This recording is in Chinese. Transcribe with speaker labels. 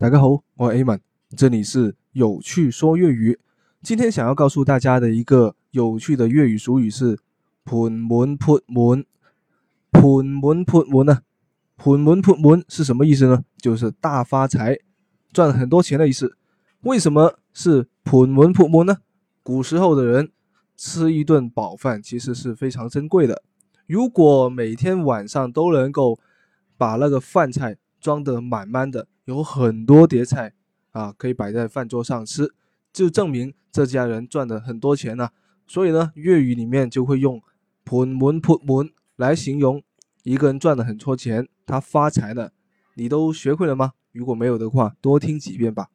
Speaker 1: 大家好，我是 A 们，这里是有趣说粤语。今天想要告诉大家的一个有趣的粤语俗语是“盆满钵满”。盆满钵满呢？盆满钵满是什么意思呢？就是大发财，赚很多钱的意思。为什么是盆满钵满呢？古时候的人吃一顿饱饭其实是非常珍贵的。如果每天晚上都能够把那个饭菜装得满满的，有很多碟菜啊，可以摆在饭桌上吃，就证明这家人赚了很多钱呢。所以呢，粤语里面就会用“盆满钵满”来形容一个人赚了很多钱，他发财了。你都学会了吗？如果没有的话，多听几遍吧。